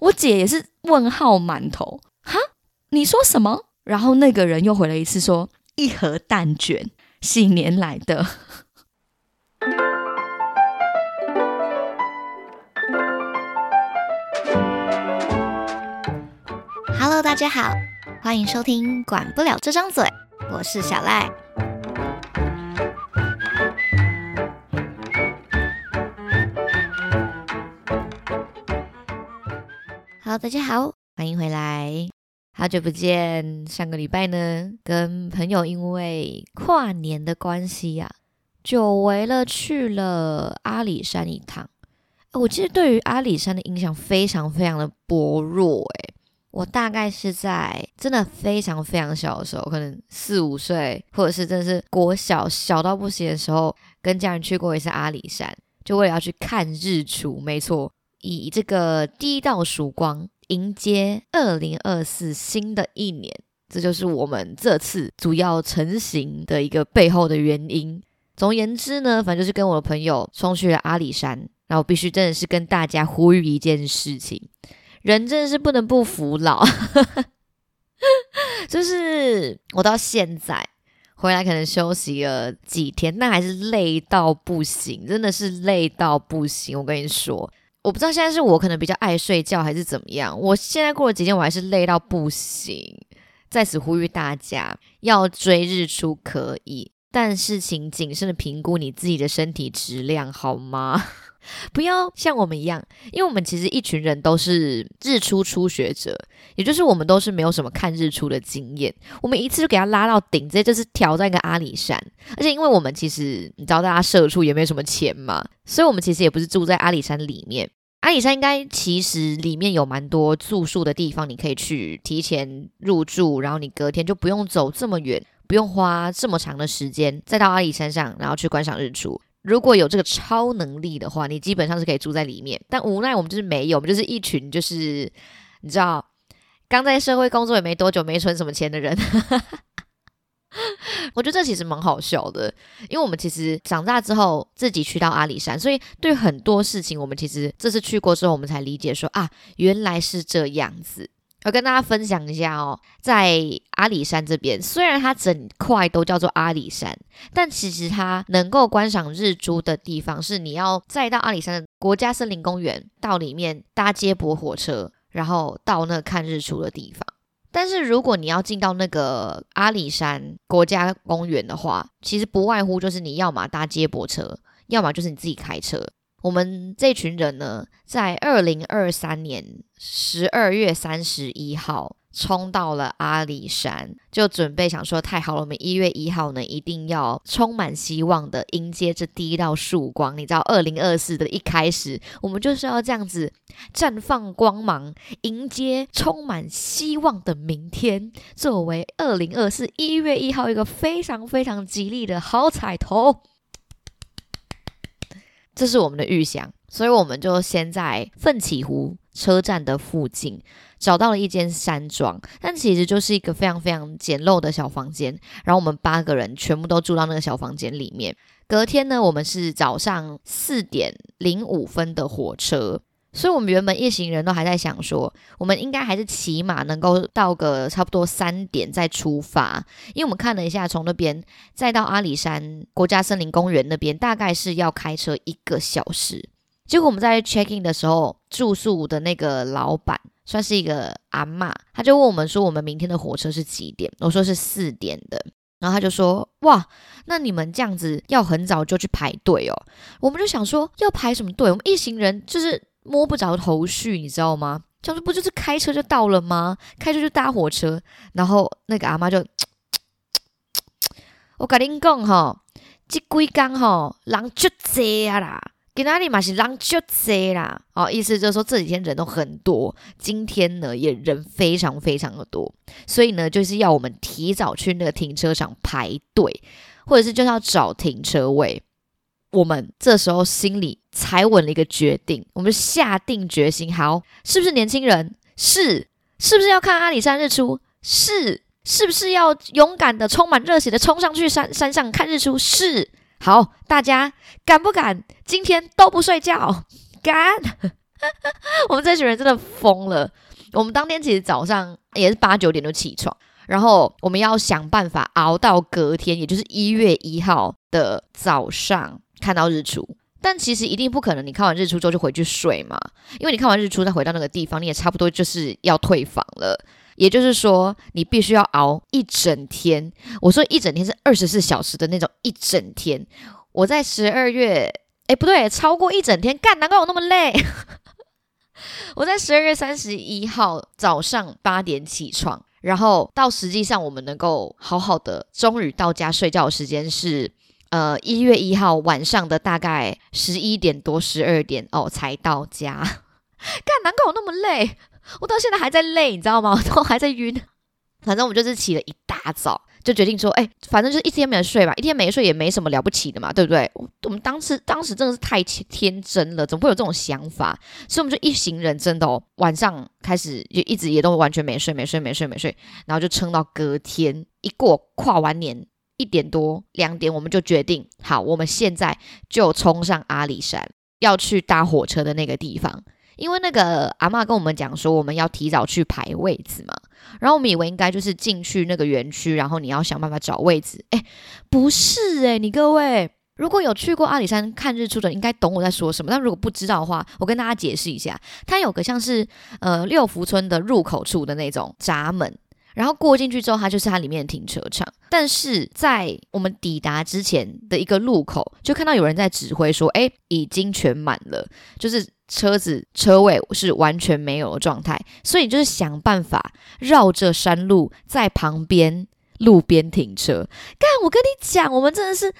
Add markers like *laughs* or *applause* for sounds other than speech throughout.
我姐也是问号满头，哈，你说什么？然后那个人又回了一次说，一盒蛋卷，新年来的。Hello，大家好，欢迎收听《管不了这张嘴》，我是小赖。Hello，大家好，欢迎回来，好久不见。上个礼拜呢，跟朋友因为跨年的关系呀，久违了去了阿里山一趟。我其实对于阿里山的印象非常非常的薄弱，诶，我大概是在真的非常非常小的时候，可能四五岁，或者是真的是国小小到不行的时候，跟家人去过一次阿里山，就为了要去看日出。没错。以这个第一道曙光迎接二零二四新的一年，这就是我们这次主要成型的一个背后的原因。总而言之呢，反正就是跟我的朋友冲去了阿里山。那我必须真的是跟大家呼吁一件事情：人真的是不能不服老。*laughs* 就是我到现在回来，可能休息了几天，那还是累到不行，真的是累到不行。我跟你说。我不知道现在是我可能比较爱睡觉还是怎么样。我现在过了几天，我还是累到不行。在此呼吁大家，要追日出可以，但是请谨慎的评估你自己的身体质量，好吗？不要像我们一样，因为我们其实一群人都是日出初学者，也就是我们都是没有什么看日出的经验。我们一次就给他拉到顶，直接就是挑战一个阿里山。而且因为我们其实你知道，大家社畜也没有什么钱嘛，所以我们其实也不是住在阿里山里面。阿里山应该其实里面有蛮多住宿的地方，你可以去提前入住，然后你隔天就不用走这么远，不用花这么长的时间再到阿里山上，然后去观赏日出。如果有这个超能力的话，你基本上是可以住在里面。但无奈我们就是没有，我们就是一群就是你知道，刚在社会工作也没多久，没存什么钱的人。*laughs* 我觉得这其实蛮好笑的，因为我们其实长大之后自己去到阿里山，所以对很多事情，我们其实这次去过之后，我们才理解说啊，原来是这样子。我跟大家分享一下哦，在阿里山这边，虽然它整块都叫做阿里山，但其实它能够观赏日出的地方，是你要再到阿里山的国家森林公园，到里面搭接驳火车，然后到那看日出的地方。但是如果你要进到那个阿里山国家公园的话，其实不外乎就是你要么搭接驳车，要么就是你自己开车。我们这群人呢，在二零二三年十二月三十一号。冲到了阿里山，就准备想说太好了，我们一月一号呢，一定要充满希望的迎接这第一道曙光。你知道，二零二四的一开始，我们就是要这样子绽放光芒，迎接充满希望的明天，作为二零二四一月一号一个非常非常吉利的好彩头。这是我们的预想，所以我们就先在奋起湖车站的附近找到了一间山庄，但其实就是一个非常非常简陋的小房间。然后我们八个人全部都住到那个小房间里面。隔天呢，我们是早上四点零五分的火车。所以，我们原本一行人都还在想说，我们应该还是起码能够到个差不多三点再出发，因为我们看了一下，从那边再到阿里山国家森林公园那边，大概是要开车一个小时。结果我们在 check in 的时候，住宿的那个老板算是一个阿妈，他就问我们说，我们明天的火车是几点？我说是四点的，然后他就说，哇，那你们这样子要很早就去排队哦。我们就想说，要排什么队？我们一行人就是。摸不着头绪，你知道吗？他说不就是开车就到了吗？开车就搭火车，然后那个阿妈就，*tsk* 我跟您讲哈，这几天哈人就多啦，今哪里嘛是人就多啦。哦，意思就是说这几天人都很多，今天呢也人非常非常的多，所以呢就是要我们提早去那个停车场排队，或者是就是要找停车位。我们这时候心里才稳了一个决定，我们下定决心，好，是不是年轻人？是，是不是要看阿里山日出？是，是不是要勇敢的、充满热血的冲上去山山上看日出？是，好，大家敢不敢？今天都不睡觉，敢？*laughs* 我们这群人真的疯了。我们当天其实早上也是八九点就起床，然后我们要想办法熬到隔天，也就是一月一号的早上看到日出。但其实一定不可能，你看完日出之后就回去睡嘛，因为你看完日出再回到那个地方，你也差不多就是要退房了。也就是说，你必须要熬一整天。我说一整天是二十四小时的那种一整天。我在十二月，哎，不对，超过一整天，干，难怪我那么累。*laughs* 我在十二月三十一号早上八点起床，然后到实际上我们能够好好的，终于到家睡觉的时间是，呃，一月一号晚上的大概十一点多、十二点哦才到家。*laughs* 干，难怪我那么累，我到现在还在累，你知道吗？*laughs* 我都还在晕。反正我们就是起了一大早。就决定说，哎，反正就是一天没睡吧，一天没睡也没什么了不起的嘛，对不对？我们当时当时真的是太天真了，怎么会有这种想法？所以我们就一行人真的哦，晚上开始就一直也都完全没睡，没睡，没睡，没睡，然后就撑到隔天一过跨完年一点多两点，我们就决定，好，我们现在就冲上阿里山，要去搭火车的那个地方。因为那个阿妈跟我们讲说，我们要提早去排位子嘛，然后我们以为应该就是进去那个园区，然后你要想办法找位子。哎，不是哎，你各位如果有去过阿里山看日出的，应该懂我在说什么。但如果不知道的话，我跟大家解释一下，它有个像是呃六福村的入口处的那种闸门，然后过进去之后，它就是它里面的停车场。但是在我们抵达之前的一个路口，就看到有人在指挥说，哎，已经全满了，就是。车子车位是完全没有的状态，所以就是想办法绕着山路在旁边路边停车。干，我跟你讲，我们真的是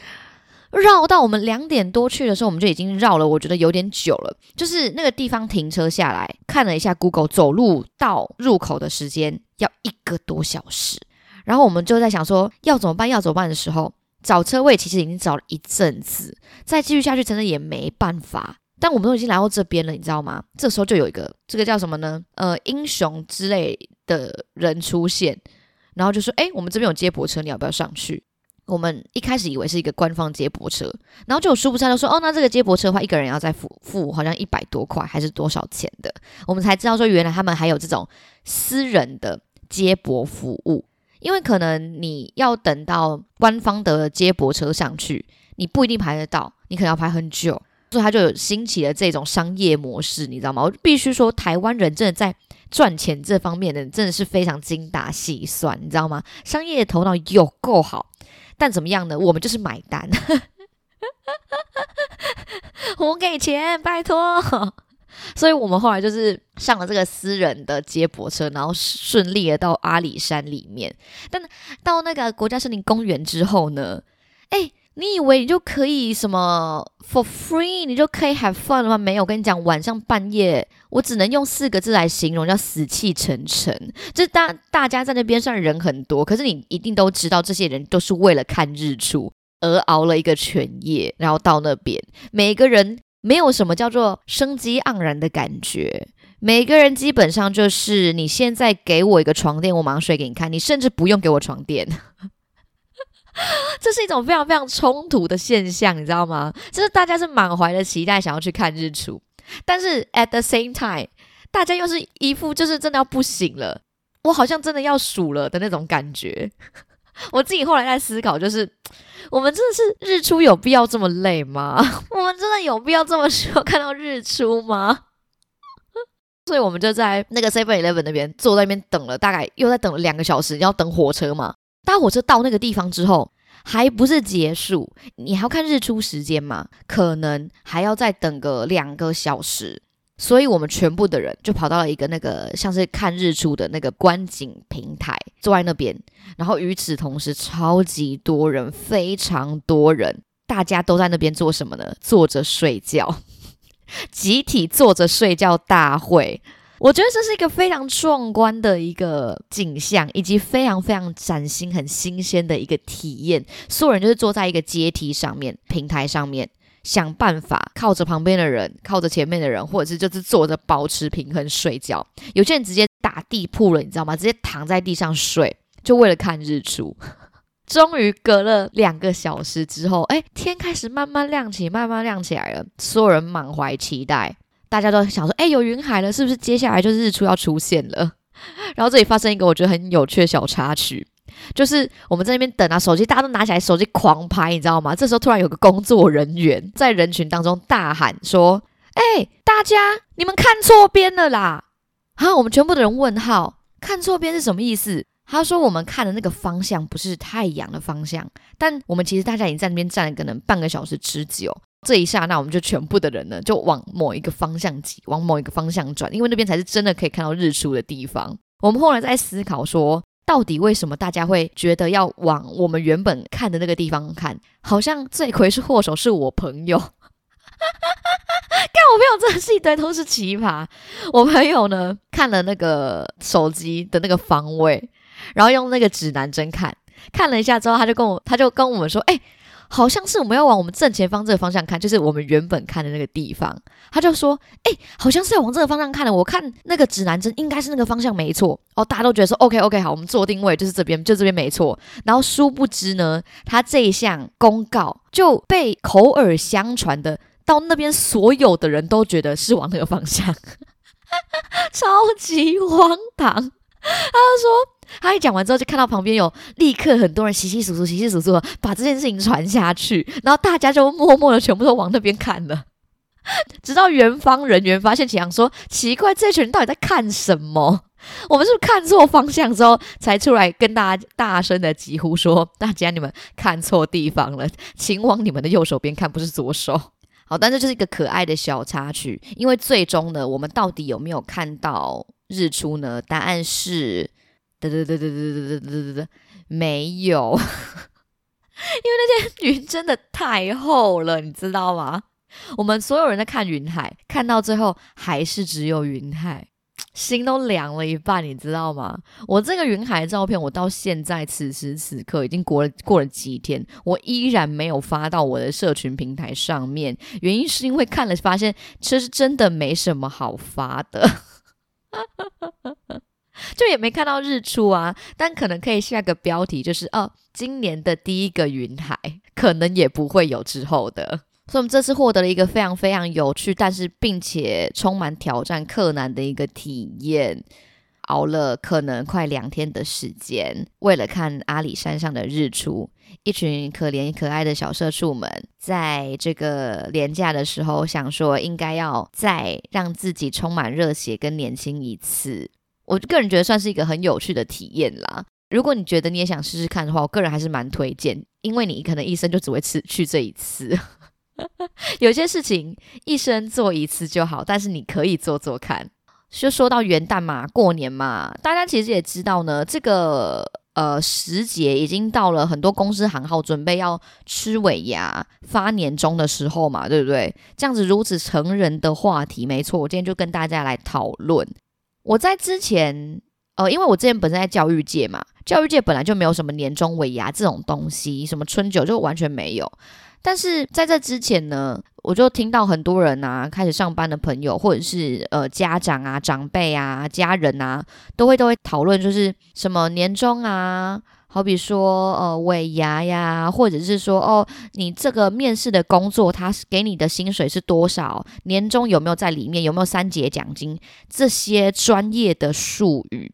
绕到我们两点多去的时候，我们就已经绕了，我觉得有点久了。就是那个地方停车下来看了一下，Google 走路到入口的时间要一个多小时。然后我们就在想说要怎么办，要怎么办的时候，找车位其实已经找了一阵子，再继续下去真的也没办法。但我们都已经来到这边了，你知道吗？这时候就有一个这个叫什么呢？呃，英雄之类的人出现，然后就说：“哎，我们这边有接驳车，你要不要上去？”我们一开始以为是一个官方接驳车，然后就有殊不知就说：“哦，那这个接驳车的话，一个人要再付付好像一百多块，还是多少钱的？”我们才知道说，原来他们还有这种私人的接驳服务，因为可能你要等到官方的接驳车上去，你不一定排得到，你可能要排很久。所以他就有兴起了这种商业模式，你知道吗？我必须说，台湾人真的在赚钱这方面的真的是非常精打细算，你知道吗？商业头脑有够好，但怎么样呢？我们就是买单，*laughs* 我给钱，拜托。所以我们后来就是上了这个私人的接驳车，然后顺利的到阿里山里面。但到那个国家森林公园之后呢？哎。你以为你就可以什么 for free，你就可以 have fun 了吗？没有，我跟你讲，晚上半夜，我只能用四个字来形容，叫死气沉沉。就大大家在那边算人很多，可是你一定都知道，这些人都是为了看日出而熬了一个全夜，然后到那边，每个人没有什么叫做生机盎然的感觉，每个人基本上就是你现在给我一个床垫，我马上睡给你看，你甚至不用给我床垫。*laughs* 这是一种非常非常冲突的现象，你知道吗？就是大家是满怀的期待想要去看日出，但是 at the same time，大家又是一副就是真的要不行了，我好像真的要数了的那种感觉。*laughs* 我自己后来在思考，就是我们真的是日出有必要这么累吗？*laughs* 我们真的有必要这么需要看到日出吗？所以我们就在那个 Seven Eleven 那边坐在那边等了，大概又在等了两个小时，要等火车嘛。搭火车到那个地方之后，还不是结束，你还要看日出时间嘛？可能还要再等个两个小时，所以我们全部的人就跑到了一个那个像是看日出的那个观景平台，坐在那边。然后与此同时，超级多人，非常多人，大家都在那边做什么呢？坐着睡觉，集体坐着睡觉大会。我觉得这是一个非常壮观的一个景象，以及非常非常崭新、很新鲜的一个体验。所有人就是坐在一个阶梯上面、平台上面，想办法靠着旁边的人、靠着前面的人，或者是就是坐着保持平衡睡觉。有些人直接打地铺了，你知道吗？直接躺在地上睡，就为了看日出。终于隔了两个小时之后，哎，天开始慢慢亮起，慢慢亮起来了。所有人满怀期待。大家都想说，哎，有云海了，是不是接下来就是日出要出现了？*laughs* 然后这里发生一个我觉得很有趣的小插曲，就是我们在那边等啊，手机大家都拿起来手机狂拍，你知道吗？这时候突然有个工作人员在人群当中大喊说：“哎，大家你们看错边了啦！”啊，我们全部的人问号，看错边是什么意思？他说我们看的那个方向不是太阳的方向，但我们其实大家已经在那边站了可能半个小时之久。这一刹那，我们就全部的人呢，就往某一个方向挤，往某一个方向转，因为那边才是真的可以看到日出的地方。我们后来在思考说，到底为什么大家会觉得要往我们原本看的那个地方看？好像罪魁是祸首是我朋友。看我朋友真的是一堆都是奇葩。我朋友呢看了那个手机的那个方位，然后用那个指南针看，看了一下之后，他就跟我，他就跟我们说，哎。好像是我们要往我们正前方这个方向看，就是我们原本看的那个地方。他就说：“哎，好像是要往这个方向看的。我看那个指南针应该是那个方向没错。”哦，大家都觉得说：“OK OK，好，我们做定位就是这边，就这边没错。”然后殊不知呢，他这一项公告就被口耳相传的，到那边所有的人都觉得是往那个方向，超级荒唐。*laughs* 他就说。他一讲完之后，就看到旁边有立刻很多人稀稀疏疏、稀稀疏疏的把这件事情传下去，然后大家就默默的全部都往那边看了。*laughs* 直到园方人员发现奇阳说：“奇怪，这群人到底在看什么？我们是不是看错方向？”之后才出来跟大家大声的疾呼说：“大家你们看错地方了，请往你们的右手边看，不是左手。”好，但这就是一个可爱的小插曲，因为最终呢，我们到底有没有看到日出呢？答案是。对对对对对对对对对对，没有，*laughs* 因为那天云真的太厚了，你知道吗？我们所有人在看云海，看到最后还是只有云海，心都凉了一半，你知道吗？我这个云海的照片，我到现在此时此刻已经过了过了几天，我依然没有发到我的社群平台上面，原因是因为看了发现，其实真的没什么好发的。*laughs* 就也没看到日出啊，但可能可以下个标题，就是哦，今年的第一个云海，可能也不会有之后的。所以，我们这次获得了一个非常非常有趣，但是并且充满挑战、困难的一个体验。熬了可能快两天的时间，为了看阿里山上的日出，一群可怜可爱的小社畜们，在这个廉价的时候，想说应该要再让自己充满热血跟年轻一次。我个人觉得算是一个很有趣的体验啦。如果你觉得你也想试试看的话，我个人还是蛮推荐，因为你可能一生就只会吃去这一次。*laughs* 有些事情一生做一次就好，但是你可以做做看。就说到元旦嘛，过年嘛，大家其实也知道呢，这个呃时节已经到了，很多公司行号准备要吃尾牙、发年终的时候嘛，对不对？这样子如此成人的话题，没错，我今天就跟大家来讨论。我在之前，呃，因为我之前本身在教育界嘛，教育界本来就没有什么年终尾牙这种东西，什么春酒就完全没有。但是在这之前呢，我就听到很多人啊，开始上班的朋友，或者是呃家长啊、长辈啊、家人啊，都会都会讨论，就是什么年终啊。好比说，呃，尾牙呀，或者是说，哦，你这个面试的工作，他给你的薪水是多少？年终有没有在里面？有没有三节奖金？这些专业的术语，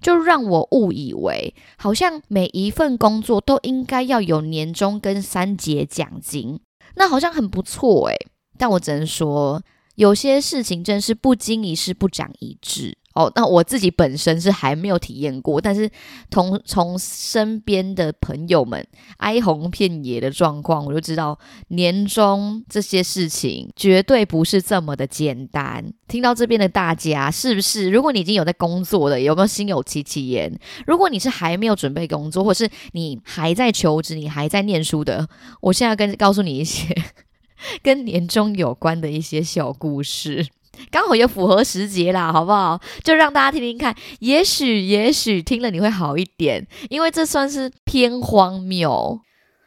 就让我误以为，好像每一份工作都应该要有年终跟三节奖金，那好像很不错诶。但我只能说，有些事情真是不经一事不长一智。哦，那我自己本身是还没有体验过，但是从从身边的朋友们哀鸿遍野的状况，我就知道年终这些事情绝对不是这么的简单。听到这边的大家，是不是？如果你已经有在工作的，有没有心有戚戚焉？如果你是还没有准备工作，或是你还在求职，你还在念书的，我现在跟告诉你一些 *laughs* 跟年终有关的一些小故事。刚好也符合时节啦，好不好？就让大家听听看，也许也许听了你会好一点，因为这算是偏荒谬。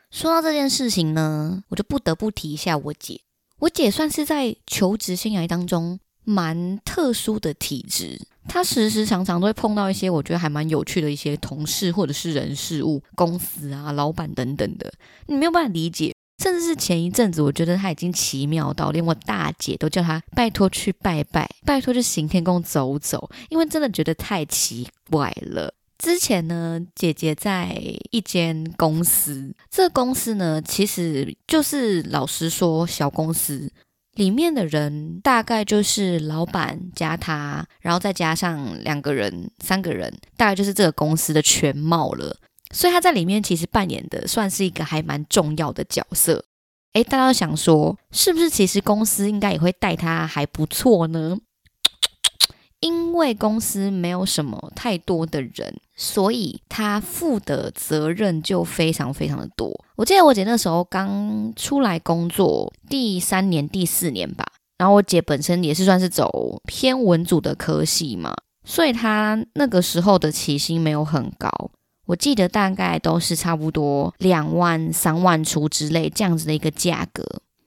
说到这件事情呢，我就不得不提一下我姐。我姐算是在求职生涯当中蛮特殊的体质，她时时常常都会碰到一些我觉得还蛮有趣的一些同事或者是人事物、公司啊、老板等等的，你没有办法理解。甚至是前一阵子，我觉得他已经奇妙到连我大姐都叫他拜托去拜拜，拜托去行天宫走走，因为真的觉得太奇怪了。之前呢，姐姐在一间公司，这公司呢，其实就是老实说小公司，里面的人大概就是老板加他，然后再加上两个人、三个人，大概就是这个公司的全貌了。所以他在里面其实扮演的算是一个还蛮重要的角色。诶，大家想说，是不是其实公司应该也会待他还不错呢？*tsk* 因为公司没有什么太多的人，所以他负的责任就非常非常的多。我记得我姐那时候刚出来工作第三年、第四年吧，然后我姐本身也是算是走偏文组的科系嘛，所以她那个时候的起薪没有很高。我记得大概都是差不多两万、三万出之类这样子的一个价格，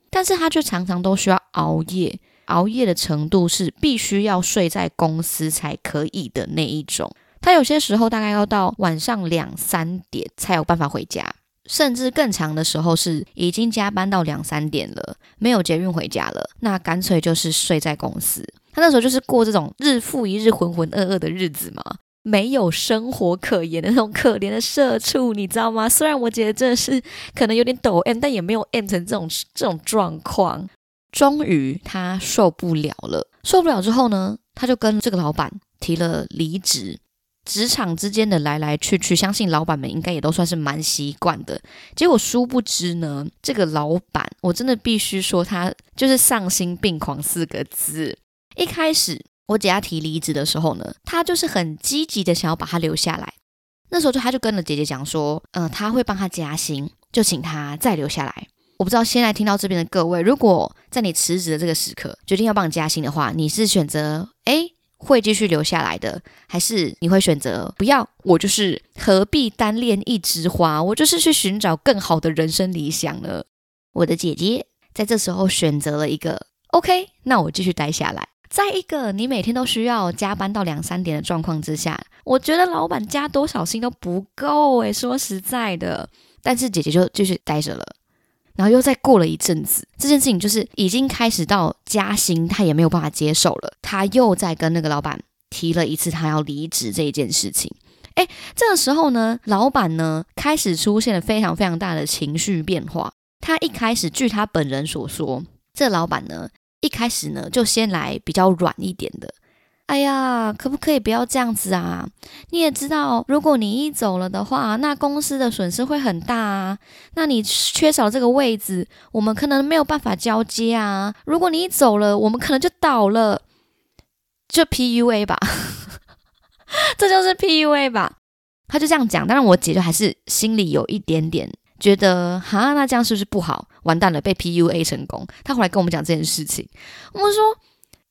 但是他却常常都需要熬夜，熬夜的程度是必须要睡在公司才可以的那一种。他有些时候大概要到晚上两三点才有办法回家，甚至更长的时候是已经加班到两三点了，没有捷运回家了，那干脆就是睡在公司。他那时候就是过这种日复一日浑浑噩噩的日子嘛。没有生活可言的那种可怜的社畜，你知道吗？虽然我觉得真的是可能有点抖 M，但也没有 M 成这种这种状况。终于他受不了了，受不了之后呢，他就跟这个老板提了离职。职场之间的来来去去，相信老板们应该也都算是蛮习惯的。结果殊不知呢，这个老板我真的必须说，他就是丧心病狂四个字。一开始。我姐要提离职的时候呢，她就是很积极的想要把他留下来。那时候就他就跟了姐姐讲说，嗯，他会帮他加薪，就请他再留下来。我不知道现在听到这边的各位，如果在你辞职的这个时刻决定要帮你加薪的话，你是选择诶会继续留下来的，还是你会选择不要？我就是何必单恋一枝花？我就是去寻找更好的人生理想呢。我的姐姐在这时候选择了一个 OK，那我继续待下来。在一个你每天都需要加班到两三点的状况之下，我觉得老板加多少薪都不够诶，说实在的，但是姐姐就继续待着了。然后又再过了一阵子，这件事情就是已经开始到加薪，她也没有办法接受了。她又在跟那个老板提了一次她要离职这一件事情。诶，这个时候呢，老板呢开始出现了非常非常大的情绪变化。他一开始据他本人所说，这老板呢。一开始呢，就先来比较软一点的。哎呀，可不可以不要这样子啊？你也知道，如果你一走了的话，那公司的损失会很大啊。那你缺少这个位置，我们可能没有办法交接啊。如果你一走了，我们可能就倒了，就 PUA 吧，*laughs* 这就是 PUA 吧。他就这样讲，当然我姐就还是心里有一点点。觉得哈，那这样是不是不好？完蛋了，被 PUA 成功。他后来跟我们讲这件事情，我们说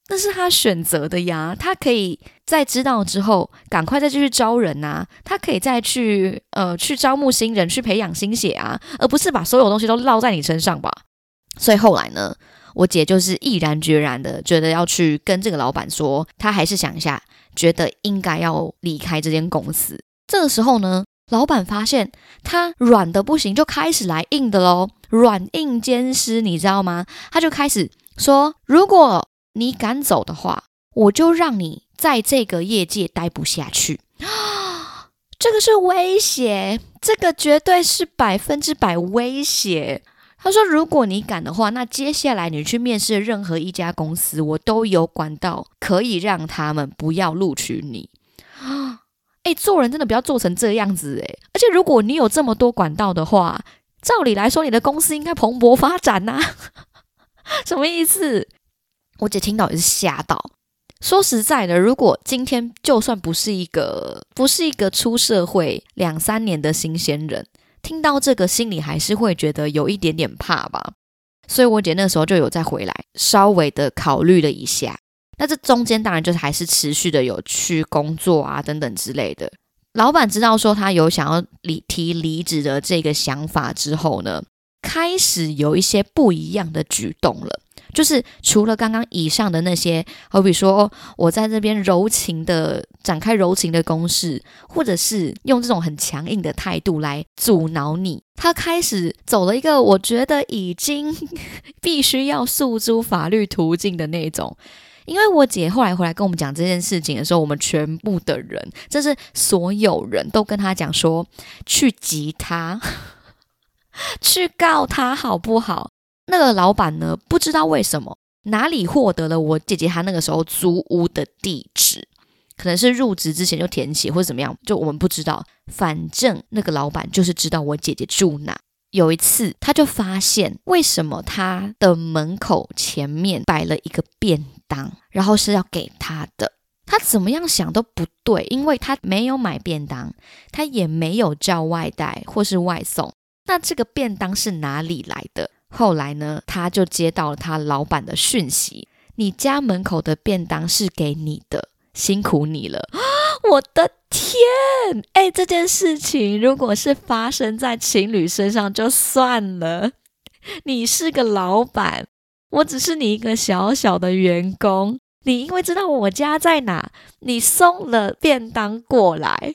那是他选择的呀，他可以在知道之后赶快再继续招人呐，他可以再去呃去招募新人，去培养新血啊，而不是把所有东西都落在你身上吧。所以后来呢，我姐就是毅然决然的觉得要去跟这个老板说，他还是想一下，觉得应该要离开这间公司。这个时候呢。老板发现他软的不行，就开始来硬的喽，软硬兼施，你知道吗？他就开始说：“如果你敢走的话，我就让你在这个业界待不下去。*gasps* ”这个是威胁，这个绝对是百分之百威胁。他说：“如果你敢的话，那接下来你去面试任何一家公司，我都有管道可以让他们不要录取你啊。”哎，做人真的不要做成这样子哎！而且如果你有这么多管道的话，照理来说，你的公司应该蓬勃发展呐。*laughs* 什么意思？我姐听到也是吓到。说实在的，如果今天就算不是一个不是一个出社会两三年的新鲜人，听到这个心里还是会觉得有一点点怕吧。所以我姐那时候就有再回来，稍微的考虑了一下。那这中间当然就是还是持续的有去工作啊等等之类的。老板知道说他有想要离提离职的这个想法之后呢，开始有一些不一样的举动了。就是除了刚刚以上的那些，好比说我在这边柔情的展开柔情的攻势，或者是用这种很强硬的态度来阻挠你，他开始走了一个我觉得已经 *laughs* 必须要诉诸法律途径的那种。因为我姐后来回来跟我们讲这件事情的时候，我们全部的人，这是所有人都跟她讲说，去吉他，*laughs* 去告他好不好？那个老板呢，不知道为什么哪里获得了我姐姐她那个时候租屋的地址，可能是入职之前就填写或者怎么样，就我们不知道。反正那个老板就是知道我姐姐住哪。有一次，他就发现为什么他的门口前面摆了一个便当，然后是要给他的。他怎么样想都不对，因为他没有买便当，他也没有叫外带或是外送。那这个便当是哪里来的？后来呢，他就接到了他老板的讯息：你家门口的便当是给你的，辛苦你了。*gasps* 我的天！哎，这件事情如果是发生在情侣身上就算了，你是个老板，我只是你一个小小的员工。你因为知道我家在哪，你送了便当过来，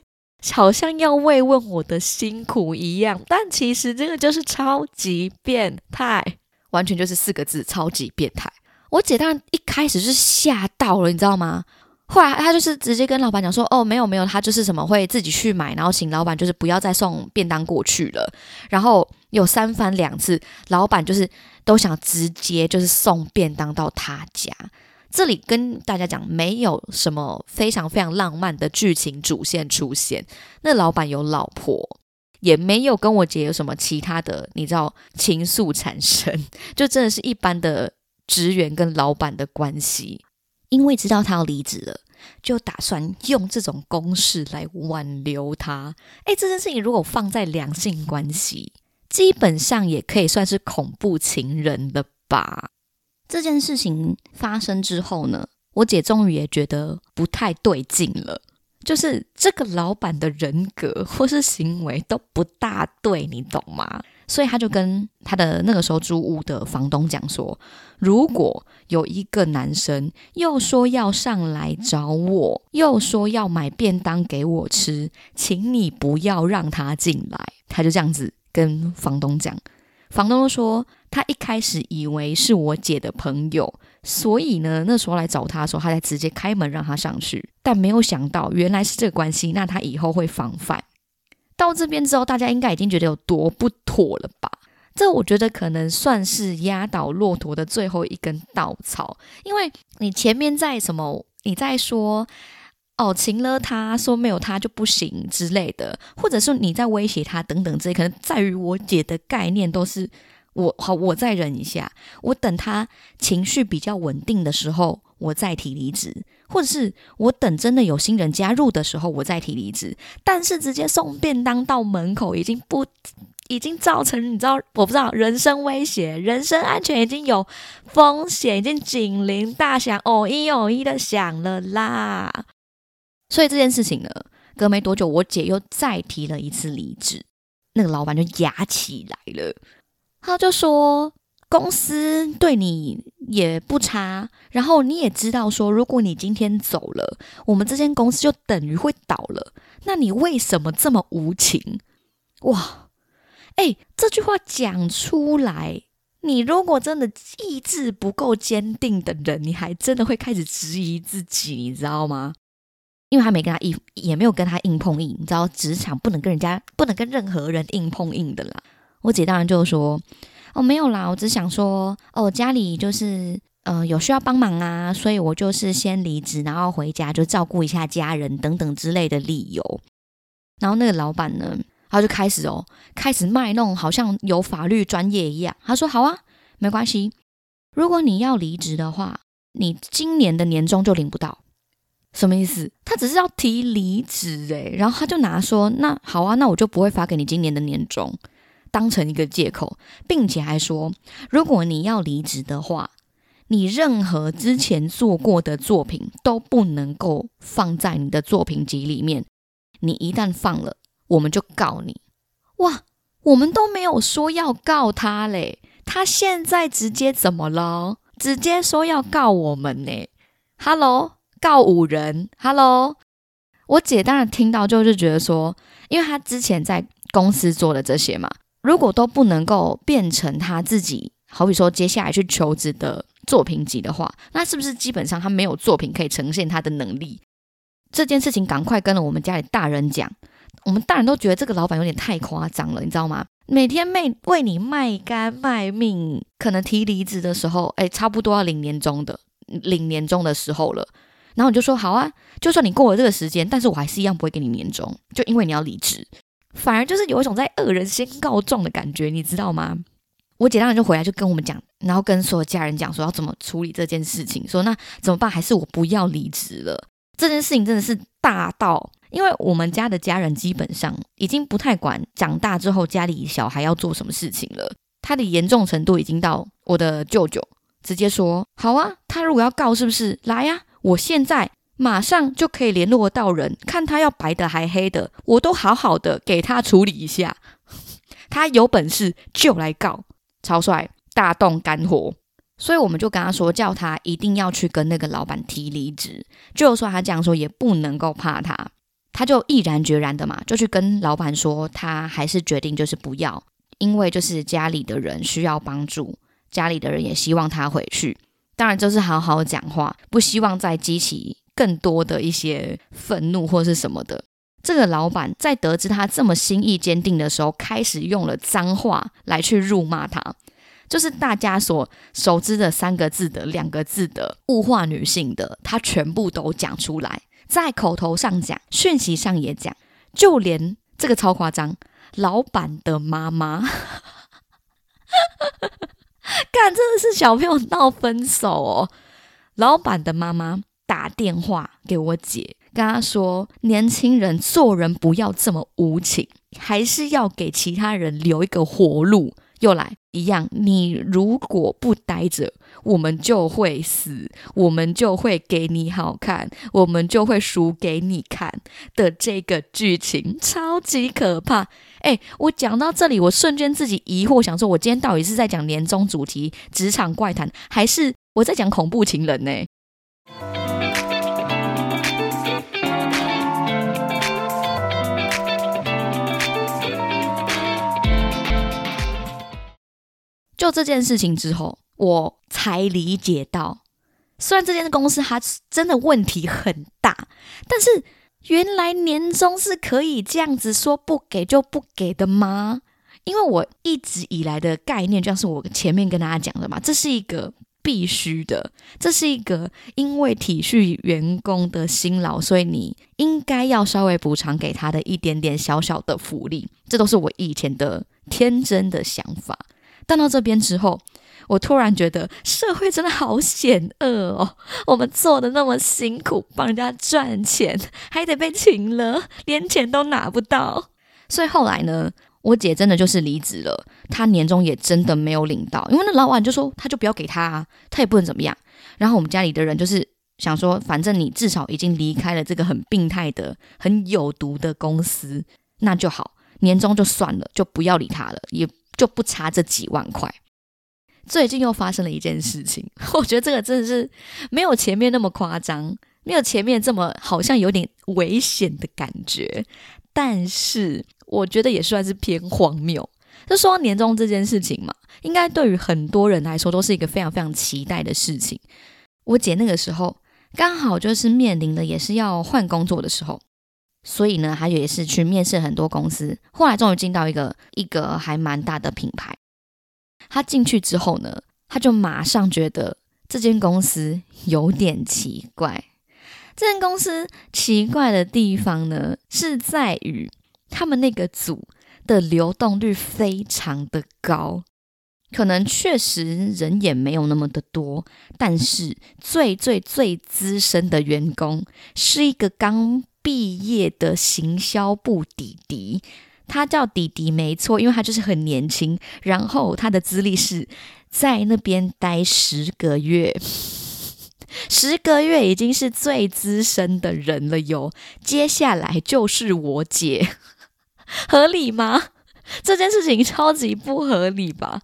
好像要慰问我的辛苦一样。但其实这个就是超级变态，完全就是四个字：超级变态。我姐当然一开始是吓到了，你知道吗？后来他就是直接跟老板讲说：“哦，没有没有，他就是什么会自己去买，然后请老板就是不要再送便当过去了。然后有三番两次，老板就是都想直接就是送便当到他家。这里跟大家讲，没有什么非常非常浪漫的剧情主线出现。那老板有老婆，也没有跟我姐有什么其他的，你知道情愫产生，就真的是一般的职员跟老板的关系。”因为知道他要离职了，就打算用这种公式来挽留他。哎，这件事情如果放在两性关系，基本上也可以算是恐怖情人了吧？这件事情发生之后呢，我姐终于也觉得不太对劲了，就是这个老板的人格或是行为都不大对，你懂吗？所以他就跟他的那个时候租屋的房东讲说，如果有一个男生又说要上来找我，又说要买便当给我吃，请你不要让他进来。他就这样子跟房东讲，房东说他一开始以为是我姐的朋友，所以呢那时候来找他的时候，他才直接开门让他上去，但没有想到原来是这个关系，那他以后会防范。到这边之后，大家应该已经觉得有多不妥了吧？这我觉得可能算是压倒骆驼的最后一根稻草，因为你前面在什么，你在说哦，擒了他说没有他就不行之类的，或者是你在威胁他等等这些，可能在于我姐的概念都是我好，我再忍一下，我等他情绪比较稳定的时候。我再提离职，或者是我等真的有新人加入的时候，我再提离职。但是直接送便当到门口，已经不已经造成你知道，我不知道人身威胁、人身安全已经有风险，已经警铃大响，哦一哦一的响了啦。所以这件事情呢，隔没多久，我姐又再提了一次离职，那个老板就压起来了，他就说。公司对你也不差，然后你也知道说，如果你今天走了，我们这间公司就等于会倒了。那你为什么这么无情？哇，哎，这句话讲出来，你如果真的意志不够坚定的人，你还真的会开始质疑自己，你知道吗？因为他没跟他硬，也没有跟他硬碰硬，你知道，职场不能跟人家，不能跟任何人硬碰硬的啦。我姐当然就说。哦，没有啦，我只想说，哦，家里就是呃有需要帮忙啊，所以我就是先离职，然后回家就照顾一下家人等等之类的理由。然后那个老板呢，他就开始哦，开始卖弄，好像有法律专业一样。他说：“好啊，没关系，如果你要离职的话，你今年的年终就领不到。”什么意思？他只是要提离职诶，然后他就拿说：“那好啊，那我就不会发给你今年的年终。”当成一个借口，并且还说，如果你要离职的话，你任何之前做过的作品都不能够放在你的作品集里面。你一旦放了，我们就告你。哇，我们都没有说要告他嘞，他现在直接怎么了？直接说要告我们呢。Hello，告五人。Hello，我姐当然听到就是觉得说，因为她之前在公司做的这些嘛，如果都不能够变成他自己，好比说接下来去求职的作品集的话，那是不是基本上他没有作品可以呈现他的能力？这件事情赶快跟了我们家里大人讲，我们大人都觉得这个老板有点太夸张了，你知道吗？每天为为你卖肝卖命，可能提离职的时候，哎，差不多要领年终的，领年终的时候了。然后你就说好啊，就算你过了这个时间，但是我还是一样不会给你年终，就因为你要离职，反而就是有一种在恶人先告状的感觉，你知道吗？我姐当然就回来就跟我们讲，然后跟所有家人讲说要怎么处理这件事情，说那怎么办？还是我不要离职了？这件事情真的是大到，因为我们家的家人基本上已经不太管长大之后家里小孩要做什么事情了。他的严重程度已经到我的舅舅直接说：“好啊，他如果要告，是不是来呀？我现在马上就可以联络到人，看他要白的还黑的，我都好好的给他处理一下。他有本事就来告，超帅，大动肝火。”所以我们就跟他说，叫他一定要去跟那个老板提离职。就算他这样说，也不能够怕他。他就毅然决然的嘛，就去跟老板说，他还是决定就是不要，因为就是家里的人需要帮助，家里的人也希望他回去。当然就是好好讲话，不希望再激起更多的一些愤怒或是什么的。这个老板在得知他这么心意坚定的时候，开始用了脏话来去辱骂他。就是大家所熟知的三个字的、两个字的物化女性的，他全部都讲出来，在口头上讲，讯息上也讲，就连这个超夸张，老板的妈妈，*laughs* 干真的是小朋友闹分手哦。老板的妈妈打电话给我姐，跟她说，年轻人做人不要这么无情，还是要给其他人留一个活路。又来一样，你如果不待着，我们就会死，我们就会给你好看，我们就会输给你看的这个剧情，超级可怕。哎，我讲到这里，我瞬间自己疑惑，想说，我今天到底是在讲年终主题职场怪谈，还是我在讲恐怖情人呢？就这件事情之后，我才理解到，虽然这间公司它真的问题很大，但是原来年终是可以这样子说不给就不给的吗？因为我一直以来的概念，就像是我前面跟大家讲的嘛，这是一个必须的，这是一个因为体恤员工的辛劳，所以你应该要稍微补偿给他的一点点小小的福利，这都是我以前的天真的想法。但到这边之后，我突然觉得社会真的好险恶哦！我们做的那么辛苦，帮人家赚钱，还得被请了，连钱都拿不到。所以后来呢，我姐真的就是离职了，她年终也真的没有领到，因为那老板就说他就不要给他，啊，他也不能怎么样。然后我们家里的人就是想说，反正你至少已经离开了这个很病态的、很有毒的公司，那就好，年终就算了，就不要理他了，也。就不差这几万块。最近又发生了一件事情，*laughs* 我觉得这个真的是没有前面那么夸张，没有前面这么好像有点危险的感觉，但是我觉得也算是偏荒谬。就说年终这件事情嘛，应该对于很多人来说都是一个非常非常期待的事情。我姐那个时候刚好就是面临的也是要换工作的时候。所以呢，他也是去面试很多公司，后来终于进到一个一个还蛮大的品牌。他进去之后呢，他就马上觉得这间公司有点奇怪。这间公司奇怪的地方呢，是在于他们那个组的流动率非常的高，可能确实人也没有那么的多，但是最最最资深的员工是一个刚。毕业的行销部弟弟，他叫弟弟没错，因为他就是很年轻。然后他的资历是在那边待十个月，*laughs* 十个月已经是最资深的人了哟。接下来就是我姐，*laughs* 合理吗？这件事情超级不合理吧？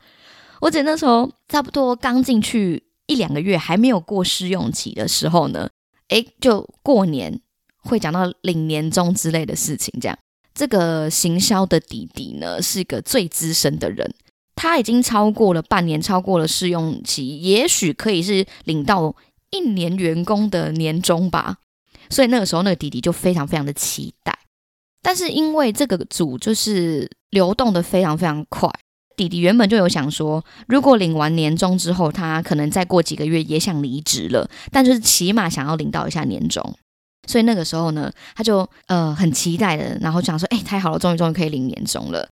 我姐那时候差不多刚进去。一两个月还没有过试用期的时候呢，诶，就过年会讲到领年终之类的事情。这样，这个行销的弟弟呢，是一个最资深的人，他已经超过了半年，超过了试用期，也许可以是领到一年员工的年终吧。所以那个时候，那个弟弟就非常非常的期待。但是因为这个组就是流动的非常非常快。弟弟原本就有想说，如果领完年终之后，他可能再过几个月也想离职了，但就是起码想要领到一下年终。所以那个时候呢，他就呃很期待的，然后想说，哎，太好了，终于终于可以领年终了。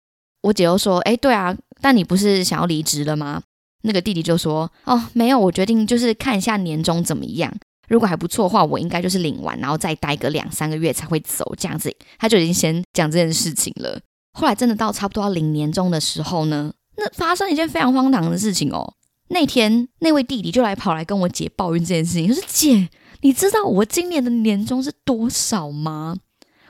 我姐又说，哎，对啊，但你不是想要离职了吗？那个弟弟就说，哦，没有，我决定就是看一下年终怎么样，如果还不错的话，我应该就是领完，然后再待个两三个月才会走，这样子。他就已经先讲这件事情了。后来真的到差不多要领年终的时候呢，那发生一件非常荒唐的事情哦。那天那位弟弟就来跑来跟我姐抱怨这件事情，他说：“姐，你知道我今年的年终是多少吗？”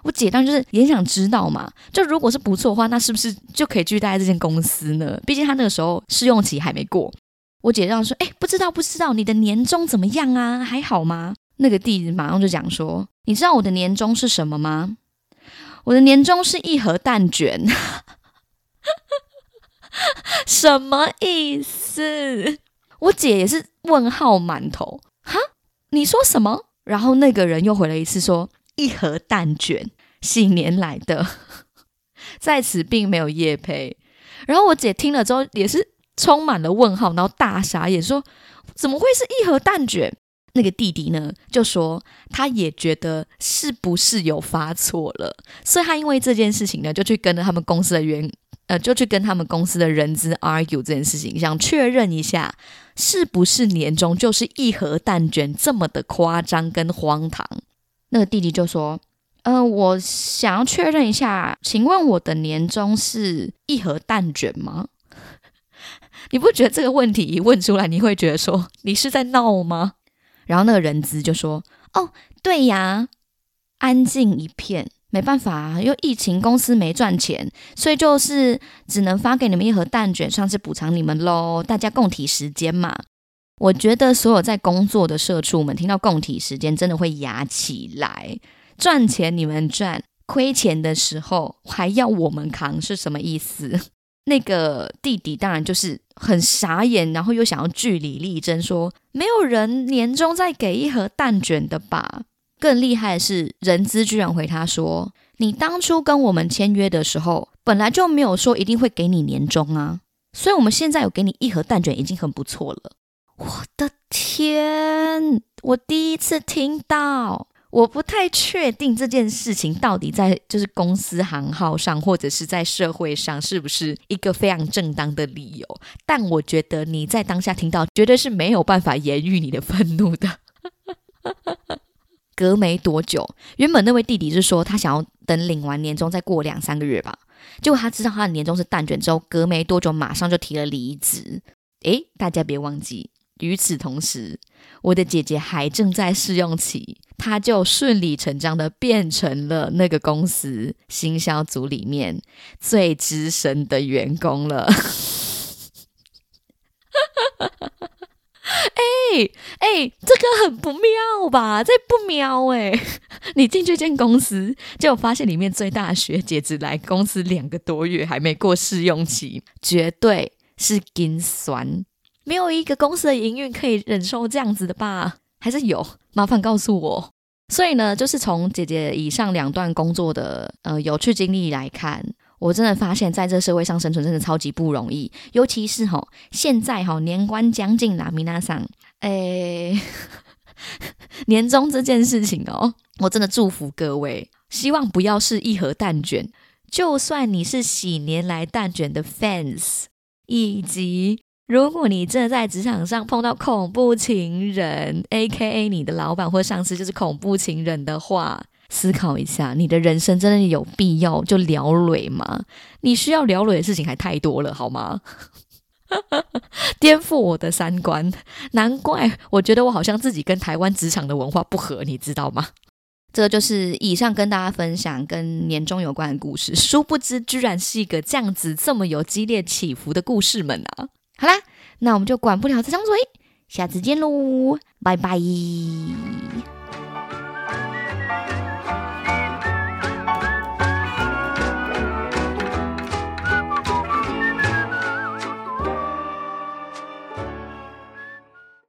我姐当然就是也想知道嘛。就如果是不错的话，那是不是就可以继续待在这间公司呢？毕竟他那个时候试用期还没过。我姐这样说：“哎，不知道不知道，你的年终怎么样啊？还好吗？”那个弟弟马上就讲说：“你知道我的年终是什么吗？”我的年终是一盒蛋卷，*laughs* 什么意思？我姐也是问号满头，哈？你说什么？然后那个人又回了一次说一盒蛋卷，喜年来的，*laughs* 在此并没有夜配。然后我姐听了之后也是充满了问号，然后大傻眼说怎么会是一盒蛋卷？那个弟弟呢，就说他也觉得是不是有发错了，所以他因为这件事情呢，就去跟着他们公司的员，呃，就去跟他们公司的人资 argue 这件事情，想确认一下是不是年终就是一盒蛋卷这么的夸张跟荒唐。那个弟弟就说：“嗯，我想要确认一下，请问我的年终是一盒蛋卷吗？” *laughs* 你不觉得这个问题一问出来，你会觉得说你是在闹吗？然后那个人资就说：“哦，对呀，安静一片，没办法，因为疫情公司没赚钱，所以就是只能发给你们一盒蛋卷，算是补偿你们喽。大家共体时间嘛。我觉得所有在工作的社畜们听到共体时间，真的会牙起来。赚钱你们赚，亏钱的时候还要我们扛，是什么意思？” *laughs* 那个弟弟当然就是很傻眼，然后又想要据理力争，说没有人年终再给一盒蛋卷的吧？更厉害的是，人资居然回他说：“你当初跟我们签约的时候，本来就没有说一定会给你年终啊，所以我们现在有给你一盒蛋卷已经很不错了。”我的天，我第一次听到。我不太确定这件事情到底在就是公司行号上，或者是在社会上是不是一个非常正当的理由。但我觉得你在当下听到，绝对是没有办法言喻你的愤怒的。隔没多久，原本那位弟弟是说他想要等领完年终再过两三个月吧。结果他知道他的年终是蛋卷之后，隔没多久马上就提了离职。诶，大家别忘记，与此同时，我的姐姐还正在试用期。他就顺理成章的变成了那个公司行销组里面最资深的员工了。*laughs* 哎哎，这个很不妙吧？这不妙哎！*laughs* 你进去间公司，结果发现里面最大的学姐只来公司两个多月，还没过试用期，绝对是心酸。没有一个公司的营运可以忍受这样子的吧？还是有？麻烦告诉我。所以呢，就是从姐姐以上两段工作的呃有趣经历来看，我真的发现，在这社会上生存真的超级不容易。尤其是哈，现在哈年关将近啦，米娜桑，诶，*laughs* 年终这件事情哦，我真的祝福各位，希望不要是一盒蛋卷，就算你是喜年来蛋卷的 fans，以及。如果你真的在职场上碰到恐怖情人，A.K.A 你的老板或上司就是恐怖情人的话，思考一下，你的人生真的有必要就聊累吗？你需要聊累的事情还太多了，好吗？*laughs* 颠覆我的三观，难怪我觉得我好像自己跟台湾职场的文化不合，你知道吗？这就是以上跟大家分享跟年终有关的故事，殊不知居然是一个这样子这么有激烈起伏的故事们啊！好啦，那我们就管不了这张嘴，下次见喽，拜拜。